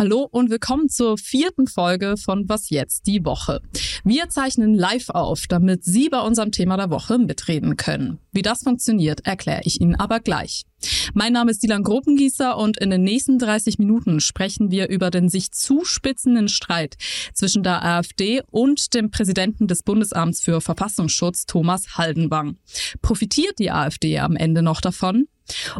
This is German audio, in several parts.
Hallo und willkommen zur vierten Folge von Was jetzt die Woche. Wir zeichnen live auf, damit Sie bei unserem Thema der Woche mitreden können. Wie das funktioniert, erkläre ich Ihnen aber gleich. Mein Name ist Dilan Gruppengießer und in den nächsten 30 Minuten sprechen wir über den sich zuspitzenden Streit zwischen der AfD und dem Präsidenten des Bundesamts für Verfassungsschutz, Thomas Haldenwang. Profitiert die AfD am Ende noch davon?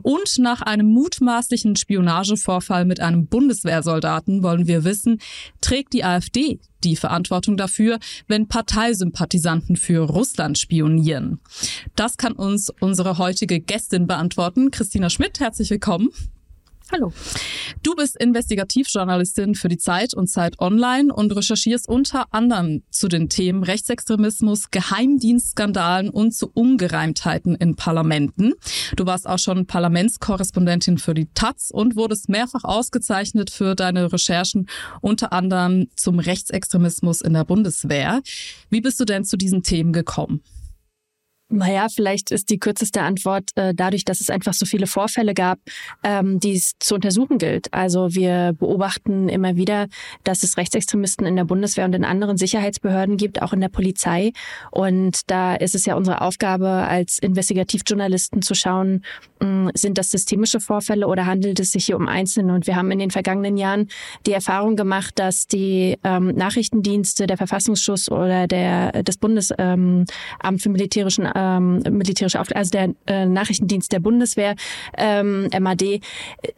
Und nach einem mutmaßlichen Spionagevorfall mit einem Bundeswehrsoldaten wollen wir wissen, trägt die AfD die Verantwortung dafür, wenn Parteisympathisanten für Russland spionieren? Das kann uns unsere heutige Gästin beantworten. Christina Schmidt, herzlich willkommen. Hallo. Du bist Investigativjournalistin für die Zeit und Zeit Online und recherchierst unter anderem zu den Themen Rechtsextremismus, Geheimdienstskandalen und zu Ungereimtheiten in Parlamenten. Du warst auch schon Parlamentskorrespondentin für die Taz und wurdest mehrfach ausgezeichnet für deine Recherchen, unter anderem zum Rechtsextremismus in der Bundeswehr. Wie bist du denn zu diesen Themen gekommen? Naja, vielleicht ist die kürzeste Antwort äh, dadurch, dass es einfach so viele Vorfälle gab, ähm, die es zu untersuchen gilt. Also wir beobachten immer wieder, dass es Rechtsextremisten in der Bundeswehr und in anderen Sicherheitsbehörden gibt, auch in der Polizei. Und da ist es ja unsere Aufgabe als Investigativjournalisten zu schauen, mh, hm, sind das systemische Vorfälle oder handelt es sich hier um Einzelne? Und wir haben in den vergangenen Jahren die Erfahrung gemacht, dass die ähm, Nachrichtendienste, der Verfassungsschutz oder der, das Bundesamt ähm, für militärischen ähm, militärische Aufklärung, also der äh, Nachrichtendienst der Bundeswehr, ähm, MAD,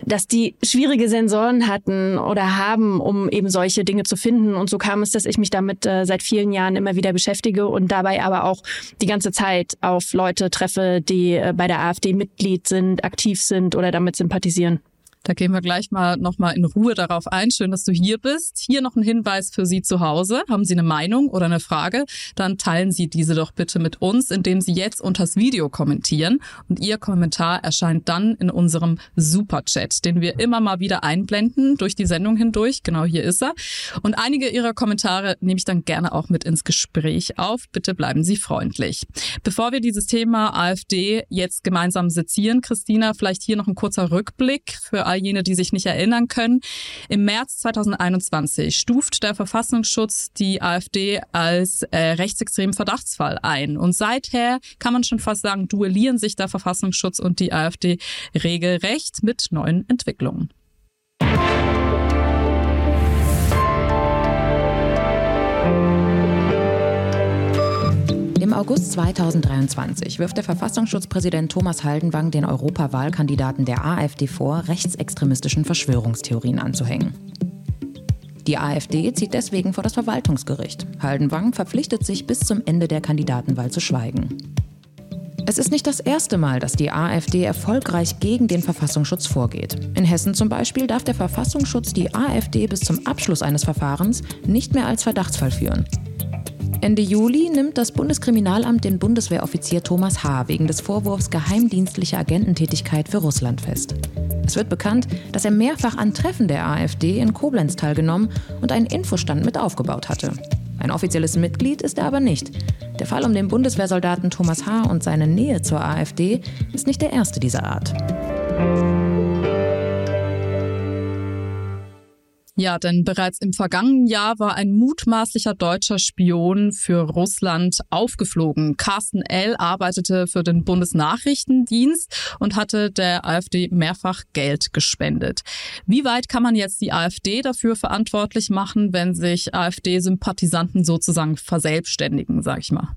dass die schwierige Sensoren hatten oder haben, um eben solche Dinge zu finden. Und so kam es, dass ich mich damit äh, seit vielen Jahren immer wieder beschäftige und dabei aber auch die ganze Zeit auf Leute treffe, die äh, bei der AfD Mitglied sind, aktiv sind oder damit sympathisieren. Da gehen wir gleich mal nochmal in Ruhe darauf ein. Schön, dass du hier bist. Hier noch ein Hinweis für Sie zu Hause. Haben Sie eine Meinung oder eine Frage? Dann teilen Sie diese doch bitte mit uns, indem Sie jetzt unter das Video kommentieren. Und Ihr Kommentar erscheint dann in unserem Superchat, den wir immer mal wieder einblenden durch die Sendung hindurch. Genau hier ist er. Und einige Ihrer Kommentare nehme ich dann gerne auch mit ins Gespräch auf. Bitte bleiben Sie freundlich. Bevor wir dieses Thema AfD jetzt gemeinsam sezieren, Christina, vielleicht hier noch ein kurzer Rückblick für all jene, die sich nicht erinnern können. Im März 2021 stuft der Verfassungsschutz die AfD als äh, rechtsextremen Verdachtsfall ein. Und seither kann man schon fast sagen, duellieren sich der Verfassungsschutz und die AfD regelrecht mit neuen Entwicklungen. August 2023 wirft der Verfassungsschutzpräsident Thomas Haldenwang den Europawahlkandidaten der AfD vor, rechtsextremistischen Verschwörungstheorien anzuhängen. Die AfD zieht deswegen vor das Verwaltungsgericht. Haldenwang verpflichtet sich bis zum Ende der Kandidatenwahl zu schweigen. Es ist nicht das erste Mal, dass die AfD erfolgreich gegen den Verfassungsschutz vorgeht. In Hessen zum Beispiel darf der Verfassungsschutz die AfD bis zum Abschluss eines Verfahrens nicht mehr als Verdachtsfall führen. Ende Juli nimmt das Bundeskriminalamt den Bundeswehroffizier Thomas H. wegen des Vorwurfs geheimdienstlicher Agententätigkeit für Russland fest. Es wird bekannt, dass er mehrfach an Treffen der AfD in Koblenz teilgenommen und einen Infostand mit aufgebaut hatte. Ein offizielles Mitglied ist er aber nicht. Der Fall um den Bundeswehrsoldaten Thomas H. und seine Nähe zur AfD ist nicht der erste dieser Art. Ja, denn bereits im vergangenen Jahr war ein mutmaßlicher deutscher Spion für Russland aufgeflogen. Carsten L. arbeitete für den Bundesnachrichtendienst und hatte der AfD mehrfach Geld gespendet. Wie weit kann man jetzt die AfD dafür verantwortlich machen, wenn sich AfD-Sympathisanten sozusagen verselbstständigen, sag ich mal?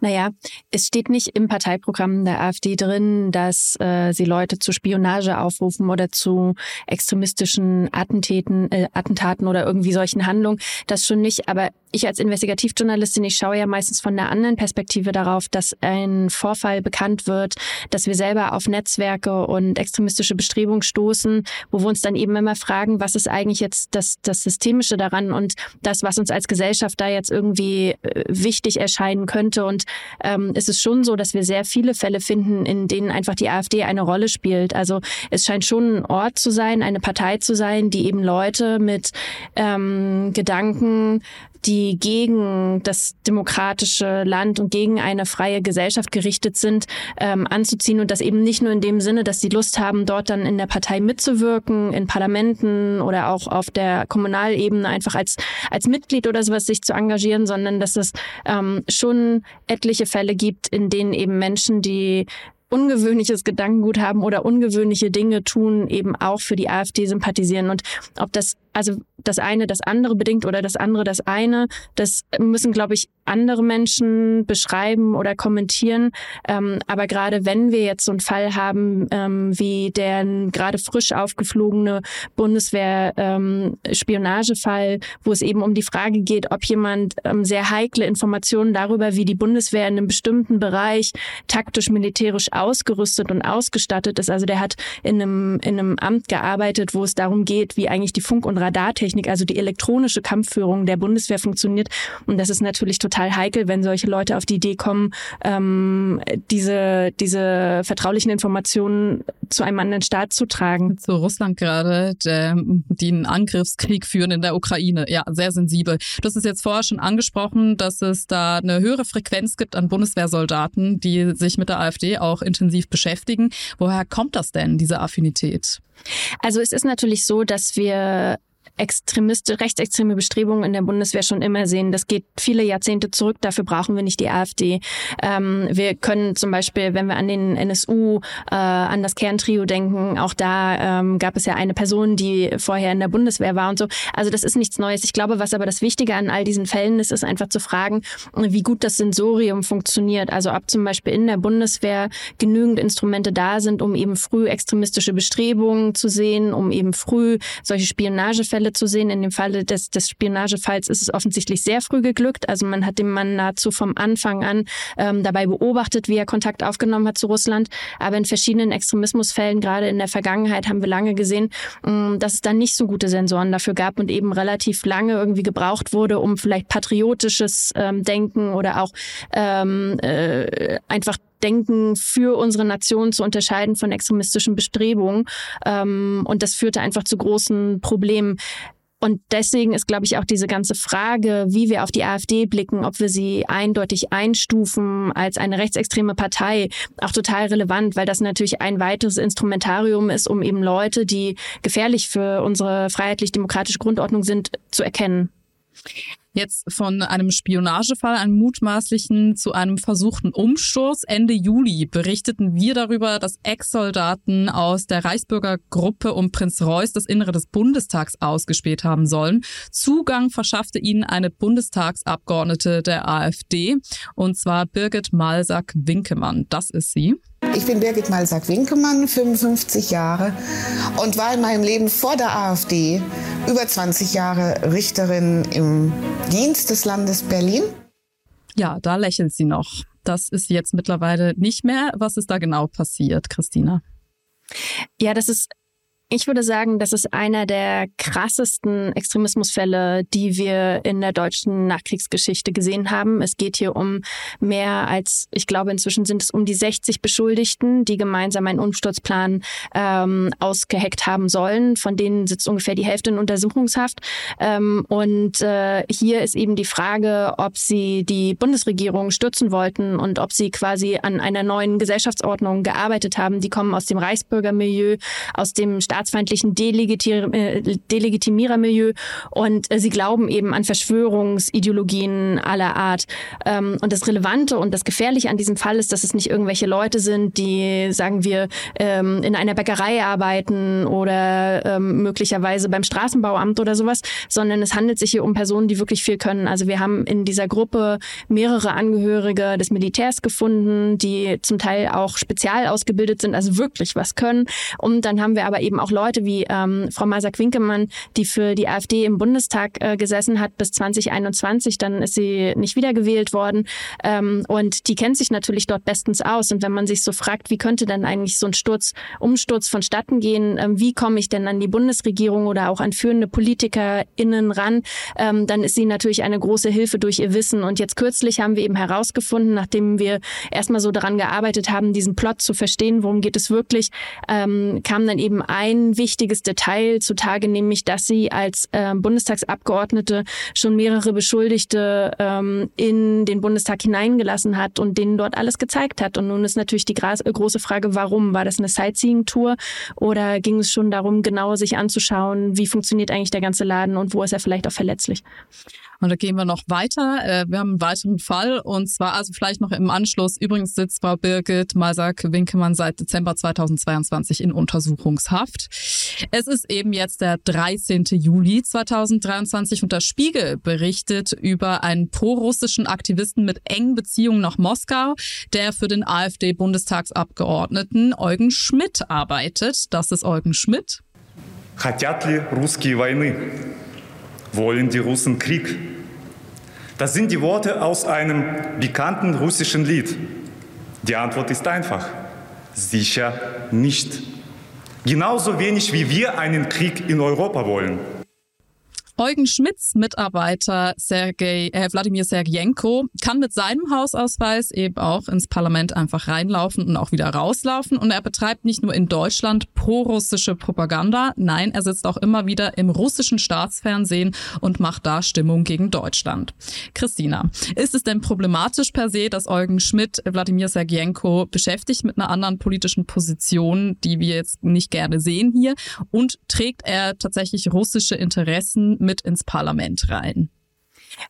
Naja, es steht nicht im Parteiprogramm der AfD drin, dass äh, sie Leute zu Spionage aufrufen oder zu extremistischen Attentäten, äh, Attentaten oder irgendwie solchen Handlungen. Das schon nicht. Aber ich als Investigativjournalistin, ich schaue ja meistens von der anderen Perspektive darauf, dass ein Vorfall bekannt wird, dass wir selber auf Netzwerke und extremistische Bestrebungen stoßen, wo wir uns dann eben immer fragen, was ist eigentlich jetzt das, das Systemische daran und das, was uns als Gesellschaft da jetzt irgendwie äh, wichtig erscheinen könnte. Und ähm, es ist schon so, dass wir sehr viele Fälle finden, in denen einfach die AfD eine Rolle spielt. Also es scheint schon ein Ort zu sein, eine Partei zu sein, die eben Leute mit ähm, Gedanken die gegen das demokratische Land und gegen eine freie Gesellschaft gerichtet sind, ähm, anzuziehen und das eben nicht nur in dem Sinne, dass sie Lust haben, dort dann in der Partei mitzuwirken, in Parlamenten oder auch auf der Kommunalebene einfach als, als Mitglied oder sowas sich zu engagieren, sondern dass es ähm, schon etliche Fälle gibt, in denen eben Menschen, die ungewöhnliches Gedankengut haben oder ungewöhnliche Dinge tun, eben auch für die AfD sympathisieren. Und ob das also das eine das andere bedingt oder das andere das eine, das müssen, glaube ich, andere Menschen beschreiben oder kommentieren. Ähm, aber gerade wenn wir jetzt so einen Fall haben, ähm, wie der gerade frisch aufgeflogene Bundeswehr-Spionagefall, ähm, wo es eben um die Frage geht, ob jemand ähm, sehr heikle Informationen darüber, wie die Bundeswehr in einem bestimmten Bereich taktisch-militärisch ausgerüstet und ausgestattet ist. Also der hat in einem, in einem Amt gearbeitet, wo es darum geht, wie eigentlich die Funk- und Radartechnik, also die elektronische Kampfführung der Bundeswehr funktioniert. Und das ist natürlich total heikel, wenn solche Leute auf die Idee kommen, ähm, diese, diese vertraulichen Informationen zu einem anderen Staat zu tragen. Zu Russland gerade, die einen Angriffskrieg führen in der Ukraine. Ja, sehr sensibel. Du hast es jetzt vorher schon angesprochen, dass es da eine höhere Frequenz gibt an Bundeswehrsoldaten, die sich mit der AfD auch intensiv beschäftigen. Woher kommt das denn, diese Affinität? Also es ist natürlich so, dass wir extremiste, rechtsextreme Bestrebungen in der Bundeswehr schon immer sehen. Das geht viele Jahrzehnte zurück. Dafür brauchen wir nicht die AfD. Ähm, wir können zum Beispiel, wenn wir an den NSU, äh, an das Kerntrio denken, auch da ähm, gab es ja eine Person, die vorher in der Bundeswehr war und so. Also das ist nichts Neues. Ich glaube, was aber das Wichtige an all diesen Fällen ist, ist einfach zu fragen, wie gut das Sensorium funktioniert. Also ob zum Beispiel in der Bundeswehr genügend Instrumente da sind, um eben früh extremistische Bestrebungen zu sehen, um eben früh solche Spionagefälle Fälle zu sehen. In dem Falle des, des Spionagefalls ist es offensichtlich sehr früh geglückt. Also man hat den Mann nahezu vom Anfang an ähm, dabei beobachtet, wie er Kontakt aufgenommen hat zu Russland. Aber in verschiedenen Extremismusfällen, gerade in der Vergangenheit, haben wir lange gesehen, ähm, dass es da nicht so gute Sensoren dafür gab und eben relativ lange irgendwie gebraucht wurde, um vielleicht patriotisches ähm, Denken oder auch ähm, äh, einfach Denken für unsere Nation zu unterscheiden von extremistischen Bestrebungen. Ähm, und das führte einfach zu großen Problemen. Und deswegen ist, glaube ich, auch diese ganze Frage, wie wir auf die AfD blicken, ob wir sie eindeutig einstufen als eine rechtsextreme Partei, auch total relevant, weil das natürlich ein weiteres Instrumentarium ist, um eben Leute, die gefährlich für unsere freiheitlich-demokratische Grundordnung sind, zu erkennen. Jetzt von einem Spionagefall, einem mutmaßlichen, zu einem versuchten Umsturz. Ende Juli berichteten wir darüber, dass Ex-Soldaten aus der Reichsbürgergruppe um Prinz Reuß das Innere des Bundestags ausgespäht haben sollen. Zugang verschaffte ihnen eine Bundestagsabgeordnete der AfD, und zwar Birgit Malsack-Winkemann. Das ist sie. Ich bin Birgit Malsack-Winkemann, 55 Jahre und war in meinem Leben vor der AfD über 20 Jahre Richterin im Dienst des Landes Berlin. Ja, da lächelt sie noch. Das ist jetzt mittlerweile nicht mehr. Was ist da genau passiert, Christina? Ja, das ist ich würde sagen, das ist einer der krassesten Extremismusfälle, die wir in der deutschen Nachkriegsgeschichte gesehen haben. Es geht hier um mehr als, ich glaube, inzwischen sind es um die 60 Beschuldigten, die gemeinsam einen Umsturzplan ähm, ausgeheckt haben sollen. Von denen sitzt ungefähr die Hälfte in Untersuchungshaft. Ähm, und äh, hier ist eben die Frage, ob sie die Bundesregierung stürzen wollten und ob sie quasi an einer neuen Gesellschaftsordnung gearbeitet haben. Die kommen aus dem Reichsbürgermilieu, aus dem Staat staatsfeindlichen äh, Delegitimierermilieu und äh, sie glauben eben an Verschwörungsideologien aller Art. Ähm, und das Relevante und das Gefährliche an diesem Fall ist, dass es nicht irgendwelche Leute sind, die, sagen wir, ähm, in einer Bäckerei arbeiten oder ähm, möglicherweise beim Straßenbauamt oder sowas, sondern es handelt sich hier um Personen, die wirklich viel können. Also wir haben in dieser Gruppe mehrere Angehörige des Militärs gefunden, die zum Teil auch spezial ausgebildet sind, also wirklich was können. Und dann haben wir aber eben auch Leute wie ähm, Frau Maser-Quinkemann, die für die AfD im Bundestag äh, gesessen hat bis 2021. Dann ist sie nicht wiedergewählt worden. Ähm, und die kennt sich natürlich dort bestens aus. Und wenn man sich so fragt, wie könnte denn eigentlich so ein Sturz, Umsturz vonstatten gehen, ähm, wie komme ich denn an die Bundesregierung oder auch an führende PolitikerInnen ran, ähm, dann ist sie natürlich eine große Hilfe durch ihr Wissen. Und jetzt kürzlich haben wir eben herausgefunden, nachdem wir erstmal so daran gearbeitet haben, diesen Plot zu verstehen, worum geht es wirklich, ähm, kam dann eben ein ein wichtiges Detail zutage, nämlich dass sie als äh, Bundestagsabgeordnete schon mehrere Beschuldigte ähm, in den Bundestag hineingelassen hat und denen dort alles gezeigt hat. Und nun ist natürlich die große Frage, warum? War das eine Sightseeing-Tour oder ging es schon darum, genau sich anzuschauen, wie funktioniert eigentlich der ganze Laden und wo ist er vielleicht auch verletzlich? Und da gehen wir noch weiter. Äh, wir haben einen weiteren Fall und zwar also vielleicht noch im Anschluss. Übrigens sitzt Frau Birgit Malsack-Winkemann seit Dezember 2022 in Untersuchungshaft Es ist eben jetzt der 13. Juli 2023 und der Spiegel berichtet über einen pro-russischen Aktivisten mit engen Beziehungen nach Moskau, der für den AfD-Bundestagsabgeordneten Eugen Schmidt arbeitet. Das ist Eugen Schmidt. Хотят ли русские войны? Wollen die Russen Krieg? Das sind die Worte aus einem bekannten russischen Lied. Die Antwort ist einfach. Sicher nicht. Genauso wenig wie wir einen Krieg in Europa wollen. Eugen Schmidts Mitarbeiter Sergei, äh, Wladimir Sergienko kann mit seinem Hausausweis eben auch ins Parlament einfach reinlaufen und auch wieder rauslaufen. Und er betreibt nicht nur in Deutschland pro-russische Propaganda, nein, er sitzt auch immer wieder im russischen Staatsfernsehen und macht da Stimmung gegen Deutschland. Christina, ist es denn problematisch per se, dass Eugen Schmidt Wladimir Sergienko beschäftigt mit einer anderen politischen Position, die wir jetzt nicht gerne sehen hier? Und trägt er tatsächlich russische Interessen mit ins Parlament rein.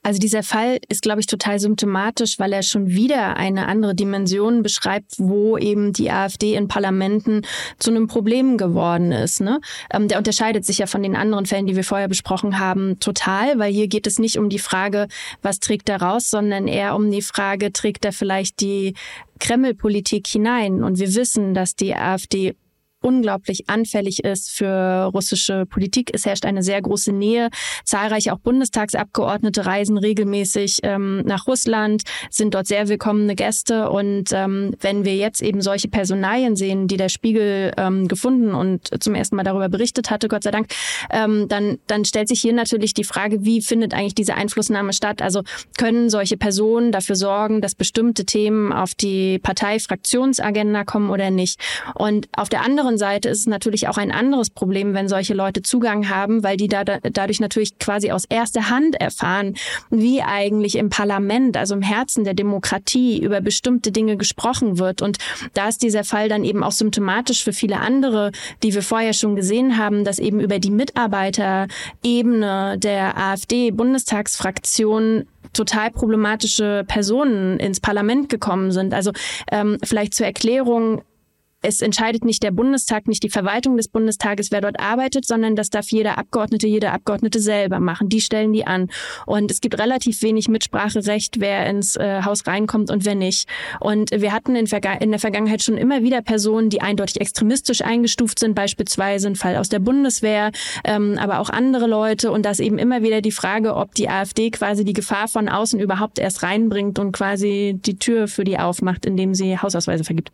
Also dieser Fall ist, glaube ich, total symptomatisch, weil er schon wieder eine andere Dimension beschreibt, wo eben die AfD in Parlamenten zu einem Problem geworden ist. Ne? Ähm, der unterscheidet sich ja von den anderen Fällen, die wir vorher besprochen haben, total, weil hier geht es nicht um die Frage, was trägt er raus, sondern eher um die Frage, trägt er vielleicht die Kreml-Politik hinein? Und wir wissen, dass die AfD unglaublich anfällig ist für russische Politik. Es herrscht eine sehr große Nähe. Zahlreiche auch Bundestagsabgeordnete reisen regelmäßig ähm, nach Russland, sind dort sehr willkommene Gäste. Und ähm, wenn wir jetzt eben solche Personalien sehen, die der Spiegel ähm, gefunden und zum ersten Mal darüber berichtet hatte, Gott sei Dank, ähm, dann, dann stellt sich hier natürlich die Frage, wie findet eigentlich diese Einflussnahme statt? Also können solche Personen dafür sorgen, dass bestimmte Themen auf die Parteifraktionsagenda kommen oder nicht? Und auf der anderen anderen Seite ist es natürlich auch ein anderes Problem, wenn solche Leute Zugang haben, weil die da, dadurch natürlich quasi aus erster Hand erfahren, wie eigentlich im Parlament, also im Herzen der Demokratie über bestimmte Dinge gesprochen wird. Und da ist dieser Fall dann eben auch symptomatisch für viele andere, die wir vorher schon gesehen haben, dass eben über die Mitarbeiterebene der AfD-Bundestagsfraktion total problematische Personen ins Parlament gekommen sind. Also ähm, vielleicht zur Erklärung, es entscheidet nicht der Bundestag, nicht die Verwaltung des Bundestages, wer dort arbeitet, sondern das darf jeder Abgeordnete, jede Abgeordnete selber machen. Die stellen die an. Und es gibt relativ wenig Mitspracherecht, wer ins äh, Haus reinkommt und wer nicht. Und wir hatten in, in, der Vergangenheit schon immer wieder Personen, die eindeutig extremistisch eingestuft sind, beispielsweise ein Fall aus der Bundeswehr, ähm, aber auch andere Leute. Und das eben immer wieder die Frage, ob die AfD quasi die Gefahr von außen überhaupt erst reinbringt und quasi die Tür für die aufmacht, indem sie Hausausweise vergibt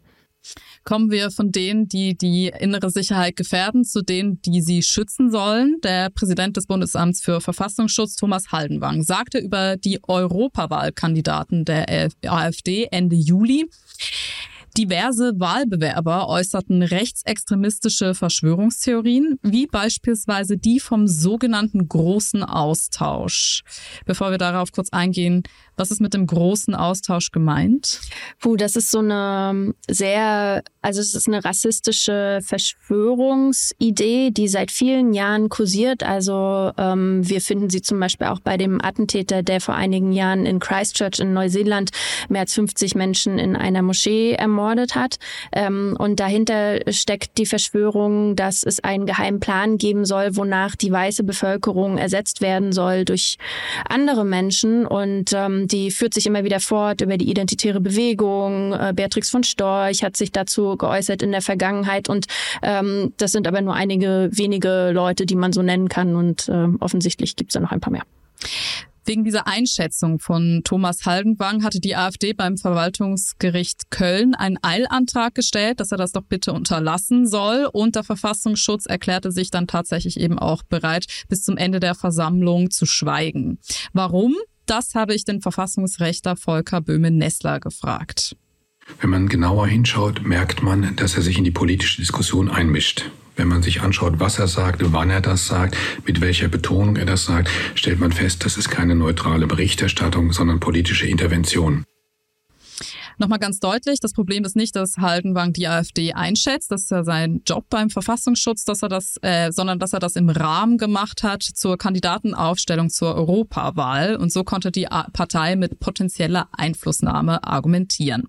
kommen wir von denen, die die innere Sicherheit gefährden, zu denen, die sie schützen sollen. Der Präsident des Bundesamts für Verfassungsschutz, Thomas Haldenwang, sagte über die Europawahlkandidaten der AfD Ende Juli, Diverse Wahlbewerber äußerten rechtsextremistische Verschwörungstheorien, wie beispielsweise die vom sogenannten großen Austausch. Bevor wir darauf kurz eingehen, was ist mit dem großen Austausch gemeint? Puh, das ist so eine sehr, also es ist eine rassistische Verschwörungsidee, die seit vielen Jahren kursiert. Also ähm, wir finden sie zum Beispiel auch bei dem Attentäter, der vor einigen Jahren in Christchurch in Neuseeland mehr als 50 Menschen in einer Moschee ermordet hat. Ähm, und dahinter steckt die Verschwörung, dass es einen geheimen Plan geben soll, wonach die weiße Bevölkerung ersetzt werden soll durch andere Menschen. Und ähm, die führt sich immer wieder fort über die identitäre Bewegung. Äh, Beatrix von Storch hat sich dazu geäußert in der Vergangenheit. Und ähm, das sind aber nur einige wenige Leute, die man so nennen kann. Und äh, offensichtlich gibt es da noch ein paar mehr. Wegen dieser Einschätzung von Thomas Haldenwang hatte die AfD beim Verwaltungsgericht Köln einen Eilantrag gestellt, dass er das doch bitte unterlassen soll. Und der Verfassungsschutz erklärte sich dann tatsächlich eben auch bereit, bis zum Ende der Versammlung zu schweigen. Warum? Das habe ich den Verfassungsrechter Volker Böhme-Nessler gefragt. Wenn man genauer hinschaut, merkt man, dass er sich in die politische Diskussion einmischt. Wenn man sich anschaut, was er sagt, wann er das sagt, mit welcher Betonung er das sagt, stellt man fest, das ist keine neutrale Berichterstattung, sondern politische Intervention. Nochmal ganz deutlich, das Problem ist nicht, dass Haldenwang die AfD einschätzt, das ist ja sein Job beim Verfassungsschutz, dass er das, äh, sondern dass er das im Rahmen gemacht hat zur Kandidatenaufstellung zur Europawahl und so konnte die Partei mit potenzieller Einflussnahme argumentieren.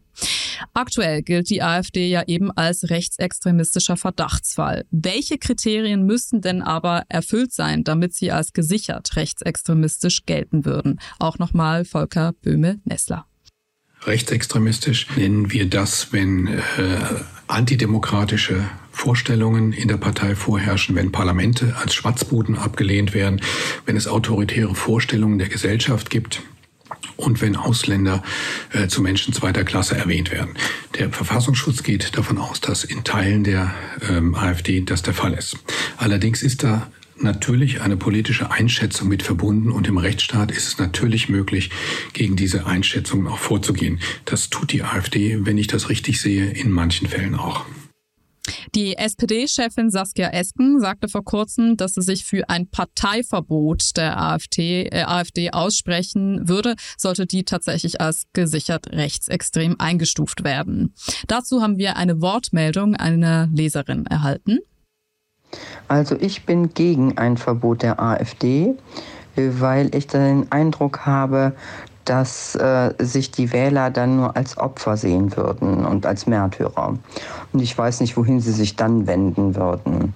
Aktuell gilt die AfD ja eben als rechtsextremistischer Verdachtsfall. Welche Kriterien müssten denn aber erfüllt sein, damit sie als gesichert rechtsextremistisch gelten würden? Auch nochmal Volker Böhme-Nessler. Rechtsextremistisch nennen wir das, wenn äh, antidemokratische Vorstellungen in der Partei vorherrschen, wenn Parlamente als Schwatzbuden abgelehnt werden, wenn es autoritäre Vorstellungen der Gesellschaft gibt und wenn Ausländer äh, zu Menschen zweiter Klasse erwähnt werden. Der Verfassungsschutz geht davon aus, dass in Teilen der ähm, AfD das der Fall ist. Allerdings ist da natürlich eine politische Einschätzung mit verbunden und im Rechtsstaat ist es natürlich möglich, gegen diese Einschätzungen auch vorzugehen. Das tut die AfD, wenn ich das richtig sehe, in manchen Fällen auch. Die SPD-Chefin Saskia Esken sagte vor kurzem, dass sie sich für ein Parteiverbot der AfD, äh, AfD aussprechen würde, sollte die tatsächlich als gesichert rechtsextrem eingestuft werden. Dazu haben wir eine Wortmeldung einer Leserin erhalten. Also ich bin gegen ein Verbot der AfD, weil ich den Eindruck habe, dass äh, sich die Wähler dann nur als Opfer sehen würden und als Märtyrer. Und ich weiß nicht, wohin sie sich dann wenden würden.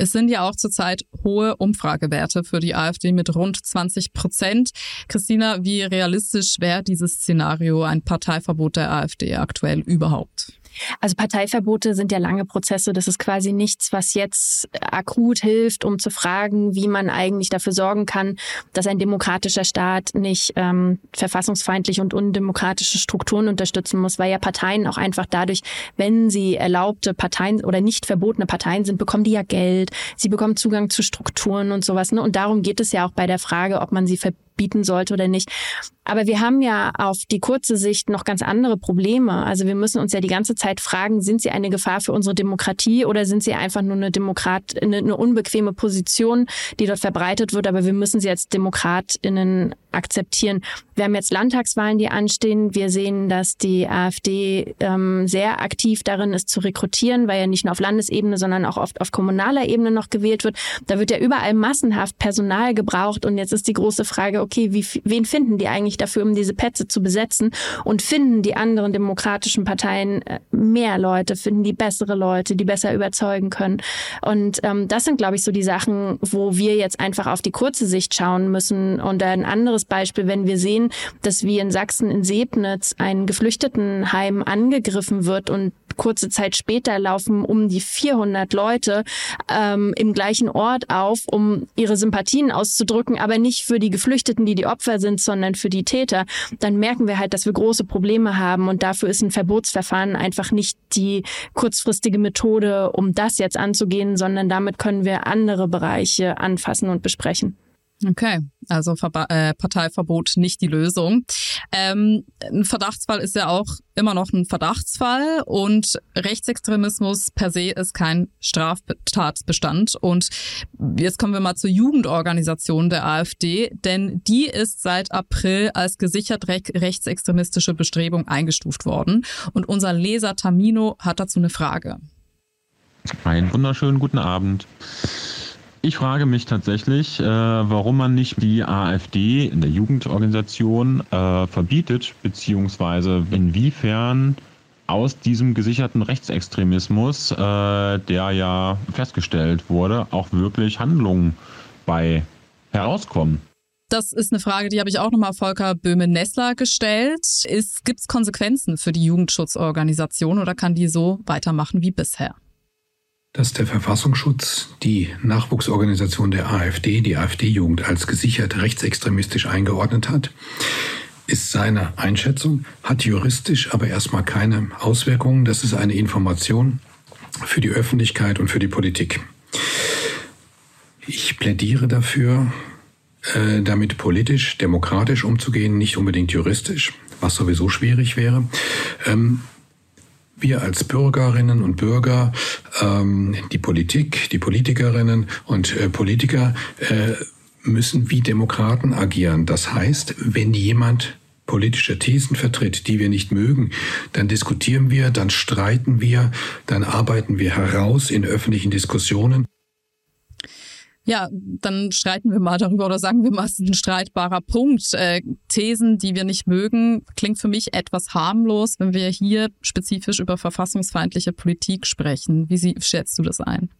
Es sind ja auch zurzeit hohe Umfragewerte für die AfD mit rund 20 Prozent. Christina, wie realistisch wäre dieses Szenario, ein Parteiverbot der AfD aktuell überhaupt? Also Parteiverbote sind ja lange Prozesse. Das ist quasi nichts, was jetzt akut hilft, um zu fragen, wie man eigentlich dafür sorgen kann, dass ein demokratischer Staat nicht ähm, verfassungsfeindliche und undemokratische Strukturen unterstützen muss, weil ja Parteien auch einfach dadurch, wenn sie erlaubte Parteien oder nicht verbotene Parteien sind, bekommen die ja Geld, sie bekommen Zugang zu Strukturen und sowas. Ne? Und darum geht es ja auch bei der Frage, ob man sie verbieten bieten sollte oder nicht. Aber wir haben ja auf die kurze Sicht noch ganz andere Probleme. Also wir müssen uns ja die ganze Zeit fragen, sind sie eine Gefahr für unsere Demokratie oder sind sie einfach nur eine Demokrat, eine, eine unbequeme Position, die dort verbreitet wird, aber wir müssen sie als DemokratInnen akzeptieren. Wir haben jetzt Landtagswahlen, die anstehen. Wir sehen, dass die AfD ähm, sehr aktiv darin ist zu rekrutieren, weil ja nicht nur auf Landesebene, sondern auch oft auf kommunaler Ebene noch gewählt wird. Da wird ja überall massenhaft Personal gebraucht und jetzt ist die große Frage, okay, wie, wen finden die eigentlich dafür, um diese Plätze zu besetzen? Und finden die anderen demokratischen Parteien äh, mehr Leute, finden die bessere Leute, die besser überzeugen können? Und ähm, das sind, glaube ich, so die Sachen, wo wir jetzt einfach auf die kurze Sicht schauen müssen. Und ein anderes Beispiel, wenn wir sehen, dass wie in Sachsen in Sebnitz ein Geflüchtetenheim angegriffen wird und kurze Zeit später laufen um die 400 Leute ähm, im gleichen Ort auf, um ihre Sympathien auszudrücken, aber nicht für die Geflüchteten, die die Opfer sind, sondern für die Täter, dann merken wir halt, dass wir große Probleme haben und dafür ist ein Verbotsverfahren einfach nicht die kurzfristige Methode, um das jetzt anzugehen, sondern damit können wir andere Bereiche anfassen und besprechen. Okay, also Verba äh, Parteiverbot nicht die Lösung. Ähm, ein Verdachtsfall ist ja auch immer noch ein Verdachtsfall und Rechtsextremismus per se ist kein Straftatbestand. Und jetzt kommen wir mal zur Jugendorganisation der AfD, denn die ist seit April als gesichert re rechtsextremistische Bestrebung eingestuft worden. Und unser Leser Tamino hat dazu eine Frage. Einen wunderschönen guten Abend. Ich frage mich tatsächlich, äh, warum man nicht die AfD in der Jugendorganisation äh, verbietet, beziehungsweise inwiefern aus diesem gesicherten Rechtsextremismus, äh, der ja festgestellt wurde, auch wirklich Handlungen bei herauskommen. Das ist eine Frage, die habe ich auch nochmal Volker Böhme-Nessler gestellt. Gibt es Konsequenzen für die Jugendschutzorganisation oder kann die so weitermachen wie bisher? Dass der Verfassungsschutz die Nachwuchsorganisation der AfD, die AfD-Jugend, als gesichert rechtsextremistisch eingeordnet hat, ist seine Einschätzung, hat juristisch aber erstmal keine Auswirkungen. Das ist eine Information für die Öffentlichkeit und für die Politik. Ich plädiere dafür, äh, damit politisch, demokratisch umzugehen, nicht unbedingt juristisch, was sowieso schwierig wäre. Wir als Bürgerinnen und Bürger, ähm, die Politik, die Politikerinnen und äh, Politiker äh, müssen wie Demokraten agieren. Das heißt, wenn jemand politische Thesen vertritt, die wir nicht mögen, dann diskutieren wir, dann streiten wir, dann arbeiten wir heraus in öffentlichen Diskussionen. Ja, dann streiten wir mal darüber oder sagen wir mal, es ist ein streitbarer Punkt. Äh, Thesen, die wir nicht mögen, klingt für mich etwas harmlos, wenn wir hier spezifisch über verfassungsfeindliche Politik sprechen. Wie schätzt du das ein?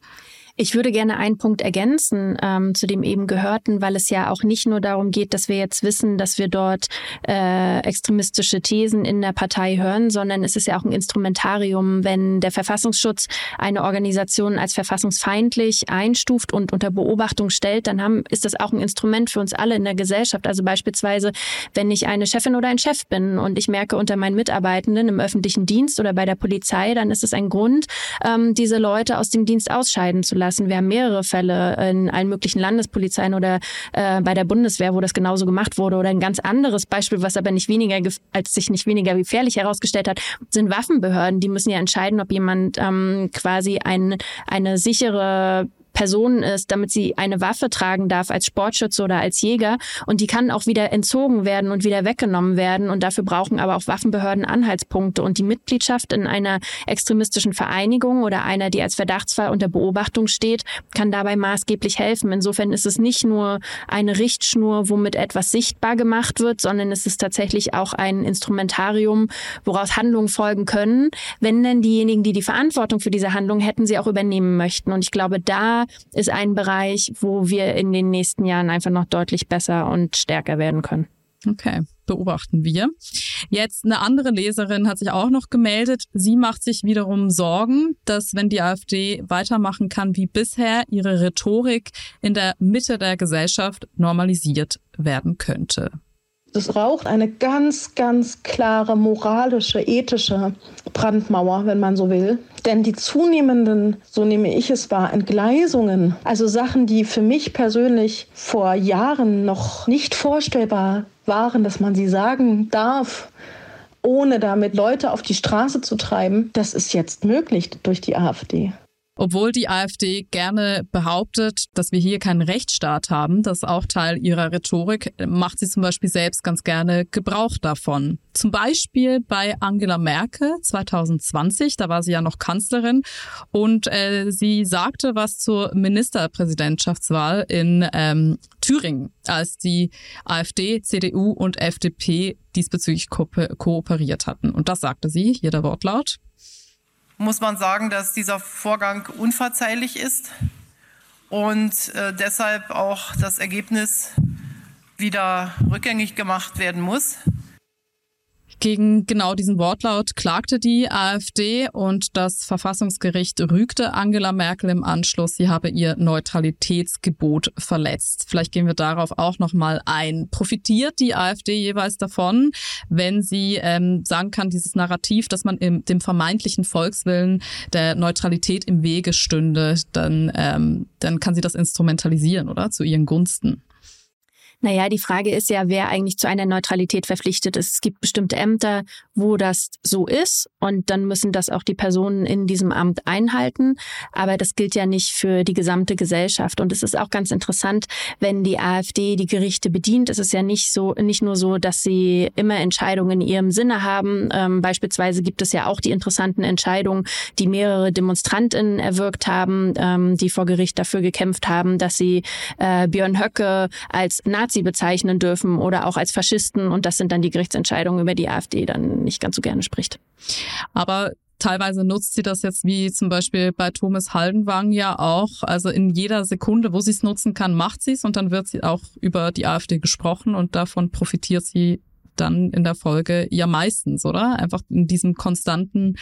Ich würde gerne einen Punkt ergänzen ähm, zu dem eben Gehörten, weil es ja auch nicht nur darum geht, dass wir jetzt wissen, dass wir dort äh, extremistische Thesen in der Partei hören, sondern es ist ja auch ein Instrumentarium, wenn der Verfassungsschutz eine Organisation als verfassungsfeindlich einstuft und unter Beobachtung stellt, dann haben, ist das auch ein Instrument für uns alle in der Gesellschaft. Also beispielsweise, wenn ich eine Chefin oder ein Chef bin und ich merke unter meinen Mitarbeitenden im öffentlichen Dienst oder bei der Polizei, dann ist es ein Grund, ähm, diese Leute aus dem Dienst ausscheiden zu lassen lassen. Wir haben mehrere Fälle in allen möglichen Landespolizeien oder äh, bei der Bundeswehr, wo das genauso gemacht wurde. Oder ein ganz anderes Beispiel, was aber nicht weniger als sich nicht weniger gefährlich herausgestellt hat, sind Waffenbehörden. Die müssen ja entscheiden, ob jemand ähm, quasi ein, eine sichere Person ist, damit sie eine Waffe tragen darf als Sportschütze oder als Jäger. Und die kann auch wieder entzogen werden und wieder weggenommen werden. Und dafür brauchen aber auch Waffenbehörden Anhaltspunkte. Und die Mitgliedschaft in einer extremistischen Vereinigung oder einer, die als Verdachtsfall unter Beobachtung steht, kann dabei maßgeblich helfen. Insofern ist es nicht nur eine Richtschnur, womit etwas sichtbar gemacht wird, sondern es ist tatsächlich auch ein Instrumentarium, woraus Handlungen folgen können, wenn denn diejenigen, die die Verantwortung für diese Handlung hätten, sie auch übernehmen möchten. Und ich glaube, da ist ein Bereich, wo wir in den nächsten Jahren einfach noch deutlich besser und stärker werden können. Okay, beobachten wir. Jetzt eine andere Leserin hat sich auch noch gemeldet. Sie macht sich wiederum Sorgen, dass wenn die AfD weitermachen kann wie bisher, ihre Rhetorik in der Mitte der Gesellschaft normalisiert werden könnte. Es braucht eine ganz, ganz klare moralische, ethische Brandmauer, wenn man so will. Denn die zunehmenden, so nehme ich es wahr, Entgleisungen, also Sachen, die für mich persönlich vor Jahren noch nicht vorstellbar waren, dass man sie sagen darf, ohne damit Leute auf die Straße zu treiben, das ist jetzt möglich durch die AfD. Obwohl die AfD gerne behauptet, dass wir hier keinen Rechtsstaat haben, das ist auch Teil ihrer Rhetorik, macht sie zum Beispiel selbst ganz gerne Gebrauch davon. Zum Beispiel bei Angela Merkel 2020, da war sie ja noch Kanzlerin und äh, sie sagte was zur Ministerpräsidentschaftswahl in ähm, Thüringen, als die AfD, CDU und FDP diesbezüglich ko kooperiert hatten. Und das sagte sie, hier der Wortlaut muss man sagen, dass dieser Vorgang unverzeihlich ist und äh, deshalb auch das Ergebnis wieder rückgängig gemacht werden muss. Gegen genau diesen Wortlaut klagte die AfD und das Verfassungsgericht rügte Angela Merkel im Anschluss, sie habe ihr Neutralitätsgebot verletzt. Vielleicht gehen wir darauf auch nochmal ein. Profitiert die AfD jeweils davon, wenn sie ähm, sagen kann, dieses Narrativ, dass man im, dem vermeintlichen Volkswillen der Neutralität im Wege stünde, dann, ähm, dann kann sie das instrumentalisieren, oder? Zu ihren Gunsten. Naja, die Frage ist ja, wer eigentlich zu einer Neutralität verpflichtet ist. Es gibt bestimmte Ämter, wo das so ist und dann müssen das auch die Personen in diesem Amt einhalten. Aber das gilt ja nicht für die gesamte Gesellschaft. Und es ist auch ganz interessant, wenn die AfD die Gerichte bedient. Es ist ja nicht so, nicht nur so, dass sie immer Entscheidungen in ihrem Sinne haben. Ähm, beispielsweise gibt es ja auch die interessanten Entscheidungen, die mehrere DemonstrantInnen erwirkt haben, ähm, die vor Gericht dafür gekämpft haben, dass sie äh, Björn Höcke als Nazi Nazi bezeichnen dürfen oder auch als Faschisten. Und das sind dann die Gerichtsentscheidungen, über die AfD dann nicht ganz so gerne spricht. Aber Teilweise nutzt sie das jetzt wie zum Beispiel bei Thomas Haldenwang ja auch. Also in jeder Sekunde, wo sie es nutzen kann, macht sie es und dann wird sie auch über die AfD gesprochen und davon profitiert sie dann in der Folge ja meistens, oder? Einfach in diesem konstanten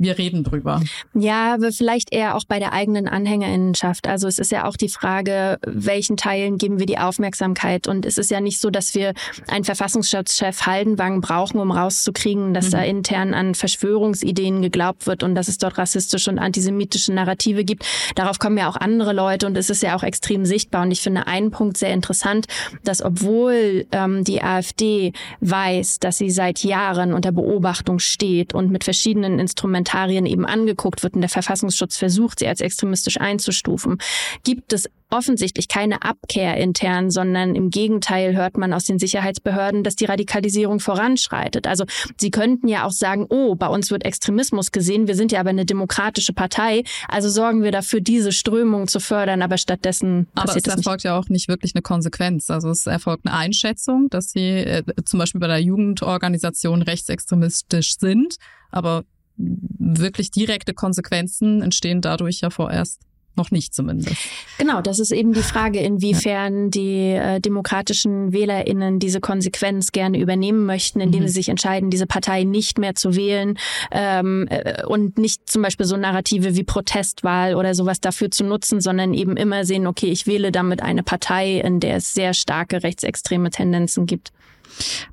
wir reden drüber. Ja, aber vielleicht eher auch bei der eigenen Anhängerinnenschaft. Also es ist ja auch die Frage, welchen Teilen geben wir die Aufmerksamkeit? Und es ist ja nicht so, dass wir einen Verfassungsschutzchef Haldenwang brauchen, um rauszukriegen, dass mhm. da intern an Verschwörungsideen geglaubt wird und dass es dort rassistische und antisemitische Narrative gibt. Darauf kommen ja auch andere Leute und es ist ja auch extrem sichtbar. Und ich finde einen Punkt sehr interessant, dass obwohl ähm, die AfD weiß, dass sie seit Jahren unter Beobachtung steht und mit verschiedenen Instrumentarien eben angeguckt wird. Und der Verfassungsschutz versucht, sie als extremistisch einzustufen, gibt es offensichtlich keine Abkehr intern, sondern im Gegenteil hört man aus den Sicherheitsbehörden, dass die Radikalisierung voranschreitet. Also sie könnten ja auch sagen, oh, bei uns wird Extremismus gesehen, wir sind ja aber eine demokratische Partei, also sorgen wir dafür, diese Strömung zu fördern, aber stattdessen aber es erfolgt ja auch nicht wirklich eine Konsequenz. Also es erfolgt eine Einschätzung, dass sie äh, zum Beispiel bei der Jugendorganisation rechtsextremistisch sind, aber wirklich direkte Konsequenzen entstehen dadurch ja vorerst noch nicht zumindest. Genau, das ist eben die Frage, inwiefern ja. die äh, demokratischen WählerInnen diese Konsequenz gerne übernehmen möchten, indem mhm. sie sich entscheiden, diese Partei nicht mehr zu wählen ähm, äh, und nicht zum Beispiel so Narrative wie Protestwahl oder sowas dafür zu nutzen, sondern eben immer sehen, okay, ich wähle damit eine Partei, in der es sehr starke rechtsextreme Tendenzen gibt.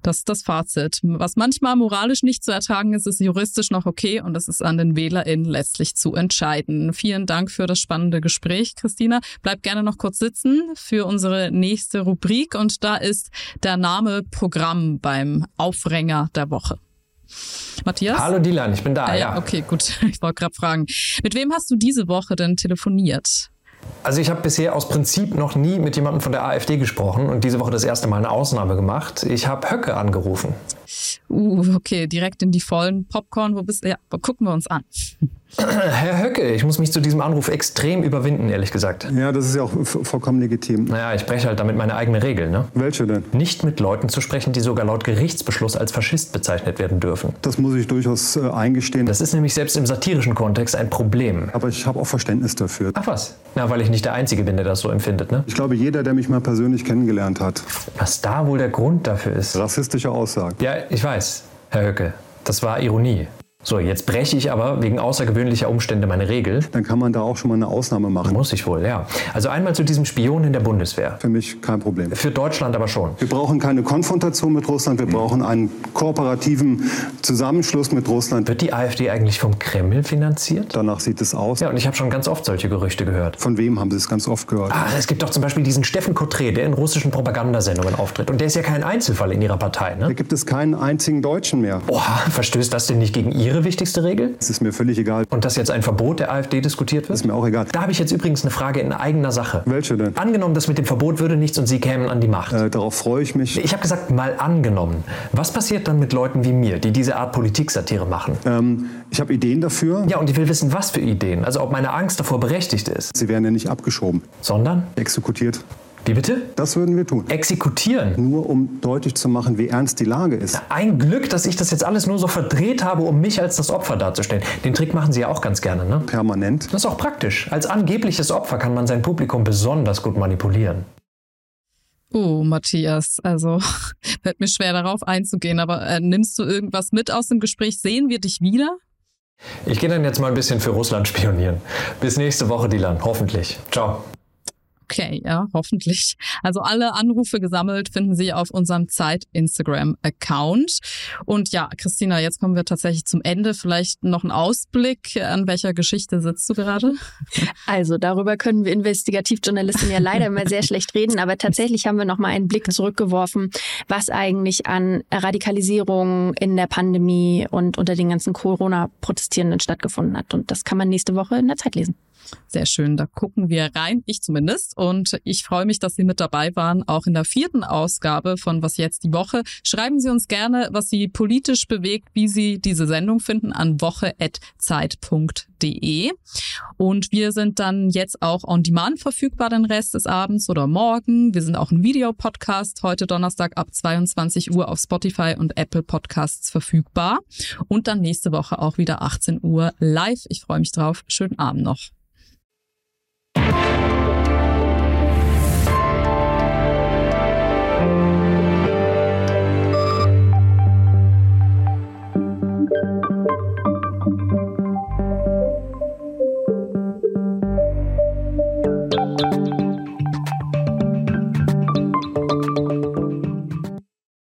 Das ist das Fazit. Was manchmal moralisch nicht zu ertragen ist, ist juristisch noch okay und es ist an den WählerInnen letztlich zu entscheiden. Vielen Dank für das spannende Gespräch, Christina. Bleib gerne noch kurz sitzen für unsere nächste Rubrik und da ist der Name Programm beim Aufränger der Woche. Matthias? Hallo Dilan, ich bin da, ah, ja. ja. Okay, gut. Ich wollte gerade fragen. Mit wem hast du diese Woche denn telefoniert? Also ich habe bisher aus Prinzip noch nie mit jemandem von der AfD gesprochen und diese Woche das erste Mal eine Ausnahme gemacht. Ich habe Höcke angerufen. Uh, okay, direkt in die vollen Popcorn. Wo bist du? Ja, gucken wir uns an. Herr Höcke, ich muss mich zu diesem Anruf extrem überwinden, ehrlich gesagt. Ja, das ist ja auch vollkommen legitim. Naja, ich breche halt damit meine eigene Regel, ne? Welche denn? Nicht mit Leuten zu sprechen, die sogar laut Gerichtsbeschluss als Faschist bezeichnet werden dürfen. Das muss ich durchaus äh, eingestehen. Das ist nämlich selbst im satirischen Kontext ein Problem. Aber ich habe auch Verständnis dafür. Ach was? Na, weil ich nicht der Einzige bin, der das so empfindet, ne? Ich glaube, jeder, der mich mal persönlich kennengelernt hat. Was da wohl der Grund dafür ist? Rassistische Aussagen. Ja, ich weiß, Herr Höcke. Das war Ironie. So, jetzt breche ich aber wegen außergewöhnlicher Umstände meine Regel. Dann kann man da auch schon mal eine Ausnahme machen. Muss ich wohl, ja. Also einmal zu diesem Spion in der Bundeswehr. Für mich kein Problem. Für Deutschland aber schon. Wir brauchen keine Konfrontation mit Russland, wir mhm. brauchen einen kooperativen Zusammenschluss mit Russland. Wird die AfD eigentlich vom Kreml finanziert? Danach sieht es aus. Ja, und ich habe schon ganz oft solche Gerüchte gehört. Von wem haben Sie es ganz oft gehört? Ah, es gibt doch zum Beispiel diesen Steffen Cotré, der in russischen Propagandasendungen auftritt. Und der ist ja kein Einzelfall in Ihrer Partei, ne? Da gibt es keinen einzigen Deutschen mehr. Oha, verstößt das denn nicht gegen Ihre wichtigste Regel? Es ist mir völlig egal. Und dass jetzt ein Verbot der AfD diskutiert wird? Ist mir auch egal. Da habe ich jetzt übrigens eine Frage in eigener Sache. Welche denn? Angenommen, das mit dem Verbot würde nichts und Sie kämen an die Macht. Äh, darauf freue ich mich. Ich habe gesagt, mal angenommen. Was passiert dann mit Leuten wie mir, die diese Art Politik-Satire machen? Ähm, ich habe Ideen dafür. Ja, und ich will wissen, was für Ideen. Also ob meine Angst davor berechtigt ist. Sie werden ja nicht abgeschoben. Sondern? Exekutiert. Wie bitte? Das würden wir tun. Exekutieren? Nur um deutlich zu machen, wie ernst die Lage ist. Ein Glück, dass ich das jetzt alles nur so verdreht habe, um mich als das Opfer darzustellen. Den Trick machen Sie ja auch ganz gerne, ne? Permanent. Das ist auch praktisch. Als angebliches Opfer kann man sein Publikum besonders gut manipulieren. Oh, Matthias, also fällt mir schwer darauf einzugehen, aber äh, nimmst du irgendwas mit aus dem Gespräch? Sehen wir dich wieder? Ich gehe dann jetzt mal ein bisschen für Russland spionieren. Bis nächste Woche, Dylan, hoffentlich. Ciao. Okay, ja, hoffentlich. Also alle Anrufe gesammelt finden Sie auf unserem Zeit-Instagram-Account. Und ja, Christina, jetzt kommen wir tatsächlich zum Ende. Vielleicht noch ein Ausblick. An welcher Geschichte sitzt du gerade? Also darüber können wir Investigativjournalisten ja leider immer sehr schlecht reden, aber tatsächlich haben wir noch mal einen Blick zurückgeworfen, was eigentlich an Radikalisierung in der Pandemie und unter den ganzen Corona-Protestierenden stattgefunden hat. Und das kann man nächste Woche in der Zeit lesen. Sehr schön, da gucken wir rein, ich zumindest. Und ich freue mich, dass Sie mit dabei waren, auch in der vierten Ausgabe von Was jetzt die Woche. Schreiben Sie uns gerne, was Sie politisch bewegt, wie Sie diese Sendung finden, an woche.zeit.de. Und wir sind dann jetzt auch on demand verfügbar den Rest des Abends oder morgen. Wir sind auch ein Videopodcast heute Donnerstag ab 22 Uhr auf Spotify und Apple Podcasts verfügbar. Und dann nächste Woche auch wieder 18 Uhr live. Ich freue mich drauf. Schönen Abend noch. Bye.